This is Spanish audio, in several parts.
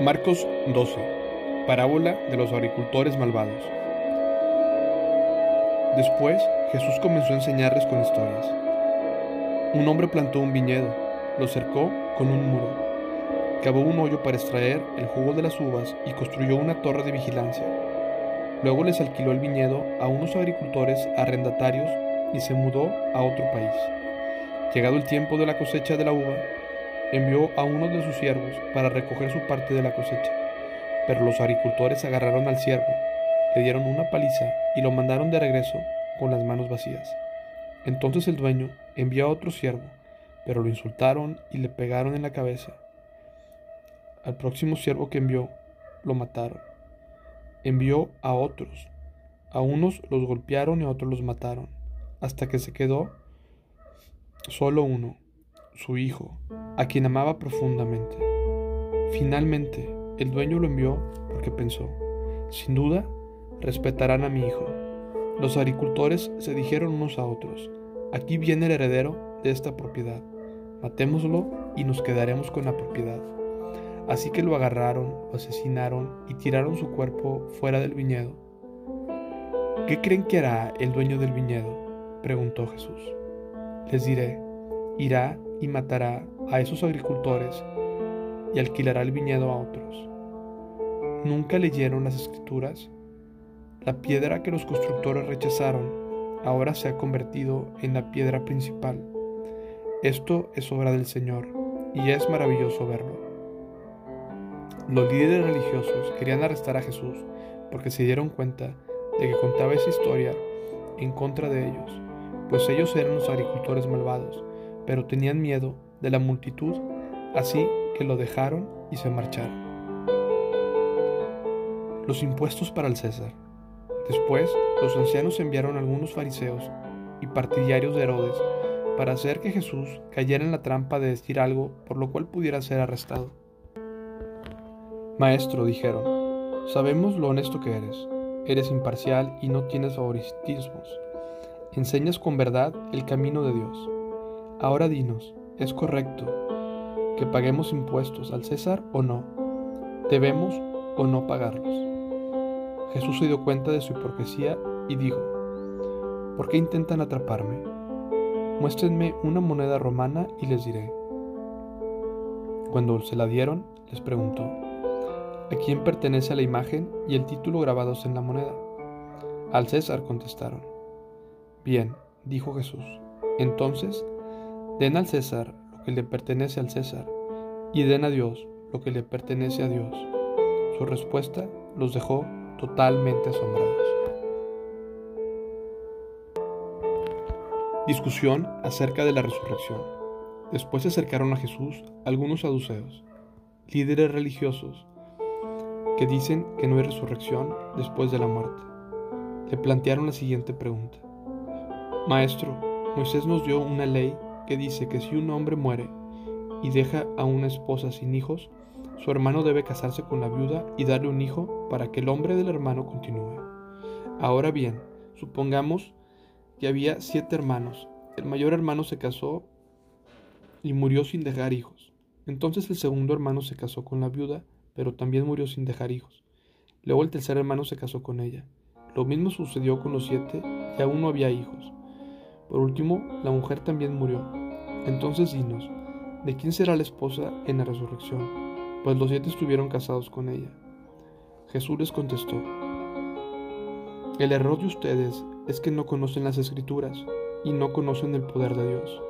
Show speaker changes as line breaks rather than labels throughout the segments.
Marcos 12. Parábola de los agricultores malvados. Después Jesús comenzó a enseñarles con historias. Un hombre plantó un viñedo, lo cercó con un muro, cavó un hoyo para extraer el jugo de las uvas y construyó una torre de vigilancia. Luego les alquiló el viñedo a unos agricultores arrendatarios y se mudó a otro país. Llegado el tiempo de la cosecha de la uva, envió a uno de sus siervos para recoger su parte de la cosecha. Pero los agricultores agarraron al siervo, le dieron una paliza y lo mandaron de regreso con las manos vacías. Entonces el dueño envió a otro siervo, pero lo insultaron y le pegaron en la cabeza. Al próximo siervo que envió, lo mataron. Envió a otros. A unos los golpearon y a otros los mataron, hasta que se quedó solo uno, su hijo, a quien amaba profundamente. Finalmente, el dueño lo envió porque pensó, sin duda, respetarán a mi hijo. Los agricultores se dijeron unos a otros, aquí viene el heredero de esta propiedad, matémoslo y nos quedaremos con la propiedad. Así que lo agarraron, lo asesinaron y tiraron su cuerpo fuera del viñedo. ¿Qué creen que hará el dueño del viñedo? preguntó Jesús. Les diré, irá y matará a esos agricultores y alquilará el viñedo a otros. ¿Nunca leyeron las escrituras? La piedra que los constructores rechazaron ahora se ha convertido en la piedra principal. Esto es obra del Señor y es maravilloso verlo. Los líderes religiosos querían arrestar a Jesús porque se dieron cuenta de que contaba esa historia en contra de ellos, pues ellos eran los agricultores malvados, pero tenían miedo de la multitud, así que lo dejaron y se marcharon. Los impuestos para el César. Después, los ancianos enviaron a algunos fariseos y partidarios de Herodes para hacer que Jesús cayera en la trampa de decir algo por lo cual pudiera ser arrestado. Maestro, dijeron, sabemos lo honesto que eres, eres imparcial y no tienes favoritismos. Enseñas con verdad el camino de Dios. Ahora dinos, ¿Es correcto que paguemos impuestos al César o no? ¿Debemos o no pagarlos? Jesús se dio cuenta de su hipocresía y dijo, ¿por qué intentan atraparme? Muéstrenme una moneda romana y les diré. Cuando se la dieron, les preguntó, ¿a quién pertenece la imagen y el título grabados en la moneda? Al César contestaron. Bien, dijo Jesús, entonces Den al César lo que le pertenece al César, y den a Dios lo que le pertenece a Dios. Su respuesta los dejó totalmente asombrados. Discusión acerca de la resurrección. Después se acercaron a Jesús algunos saduceos, líderes religiosos, que dicen que no hay resurrección después de la muerte. Le plantearon la siguiente pregunta. Maestro, Moisés nos dio una ley que dice que si un hombre muere y deja a una esposa sin hijos, su hermano debe casarse con la viuda y darle un hijo para que el hombre del hermano continúe. Ahora bien, supongamos que había siete hermanos. El mayor hermano se casó y murió sin dejar hijos. Entonces el segundo hermano se casó con la viuda, pero también murió sin dejar hijos. Luego el tercer hermano se casó con ella. Lo mismo sucedió con los siete y aún no había hijos. Por último, la mujer también murió. Entonces dinos, ¿de quién será la esposa en la resurrección? Pues los siete estuvieron casados con ella. Jesús les contestó, el error de ustedes es que no conocen las escrituras y no conocen el poder de Dios,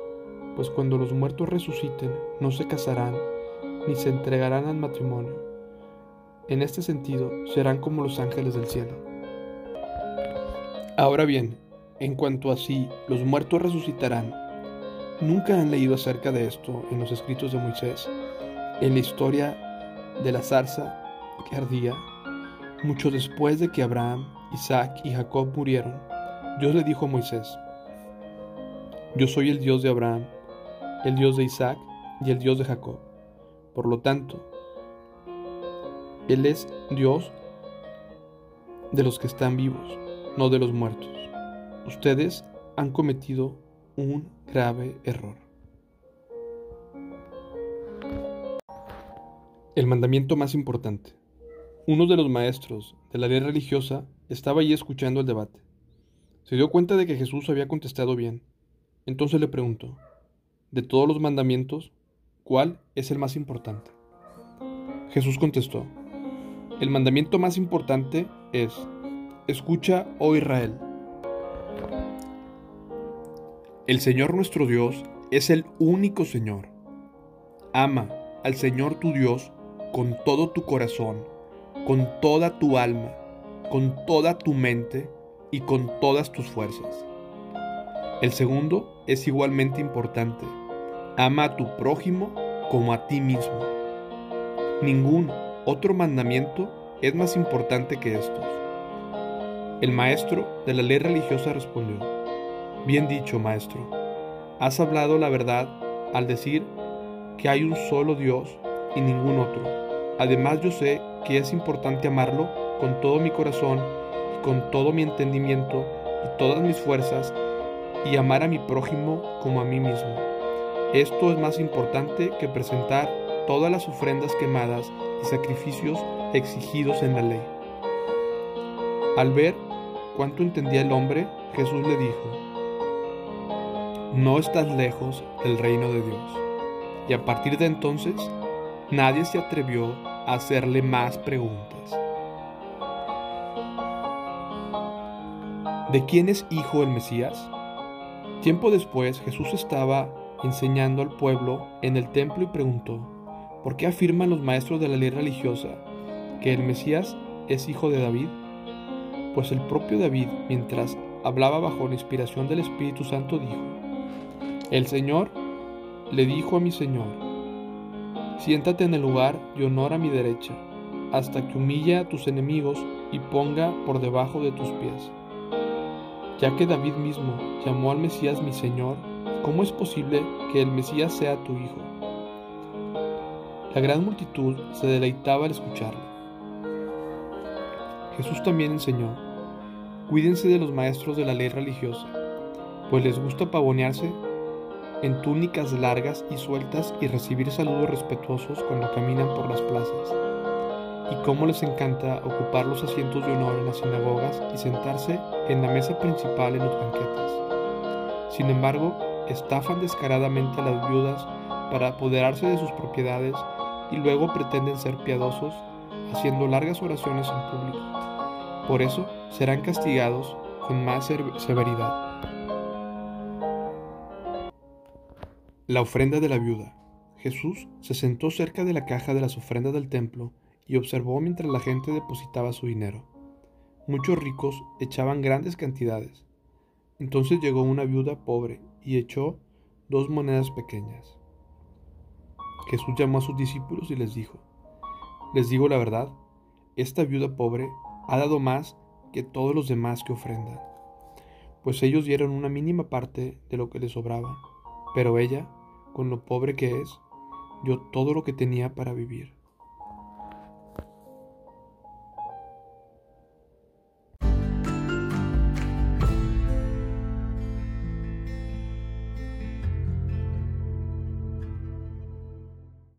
pues cuando los muertos resuciten no se casarán ni se entregarán al matrimonio. En este sentido serán como los ángeles del cielo. Ahora bien, en cuanto a si los muertos resucitarán, ¿nunca han leído acerca de esto en los escritos de Moisés, en la historia de la zarza que ardía? Mucho después de que Abraham, Isaac y Jacob murieron, Dios le dijo a Moisés, Yo soy el Dios de Abraham, el Dios de Isaac y el Dios de Jacob. Por lo tanto, Él es Dios de los que están vivos, no de los muertos ustedes han cometido un grave error. El mandamiento más importante. Uno de los maestros de la ley religiosa estaba allí escuchando el debate. Se dio cuenta de que Jesús había contestado bien. Entonces le preguntó, de todos los mandamientos, ¿cuál es el más importante? Jesús contestó, el mandamiento más importante es, escucha, oh Israel. El Señor nuestro Dios es el único Señor. Ama al Señor tu Dios con todo tu corazón, con toda tu alma, con toda tu mente y con todas tus fuerzas. El segundo es igualmente importante. Ama a tu prójimo como a ti mismo. Ningún otro mandamiento es más importante que estos. El maestro de la ley religiosa respondió, Bien dicho, maestro, has hablado la verdad al decir que hay un solo Dios y ningún otro. Además yo sé que es importante amarlo con todo mi corazón y con todo mi entendimiento y todas mis fuerzas y amar a mi prójimo como a mí mismo. Esto es más importante que presentar todas las ofrendas quemadas y sacrificios exigidos en la ley. Al ver cuánto entendía el hombre, Jesús le dijo, no estás lejos del reino de Dios. Y a partir de entonces, nadie se atrevió a hacerle más preguntas. ¿De quién es hijo el Mesías? Tiempo después Jesús estaba enseñando al pueblo en el templo y preguntó, ¿por qué afirman los maestros de la ley religiosa que el Mesías es hijo de David? Pues el propio David, mientras hablaba bajo la inspiración del Espíritu Santo, dijo, El Señor le dijo a mi Señor, Siéntate en el lugar y honor a mi derecha, hasta que humille a tus enemigos y ponga por debajo de tus pies. Ya que David mismo llamó al Mesías mi Señor, ¿cómo es posible que el Mesías sea tu hijo? La gran multitud se deleitaba al escucharlo. Jesús también enseñó, cuídense de los maestros de la ley religiosa, pues les gusta pavonearse en túnicas largas y sueltas y recibir saludos respetuosos cuando caminan por las plazas. Y cómo les encanta ocupar los asientos de honor en las sinagogas y sentarse en la mesa principal en los banquetes. Sin embargo, estafan descaradamente a las viudas para apoderarse de sus propiedades y luego pretenden ser piadosos haciendo largas oraciones en público. Por eso serán castigados con más severidad. La ofrenda de la viuda. Jesús se sentó cerca de la caja de las ofrendas del templo y observó mientras la gente depositaba su dinero. Muchos ricos echaban grandes cantidades. Entonces llegó una viuda pobre y echó dos monedas pequeñas. Jesús llamó a sus discípulos y les dijo, Les digo la verdad, esta viuda pobre ha dado más que todos los demás que ofrendan, pues ellos dieron una mínima parte de lo que les sobraba, pero ella con lo pobre que es, dio todo lo que tenía para vivir.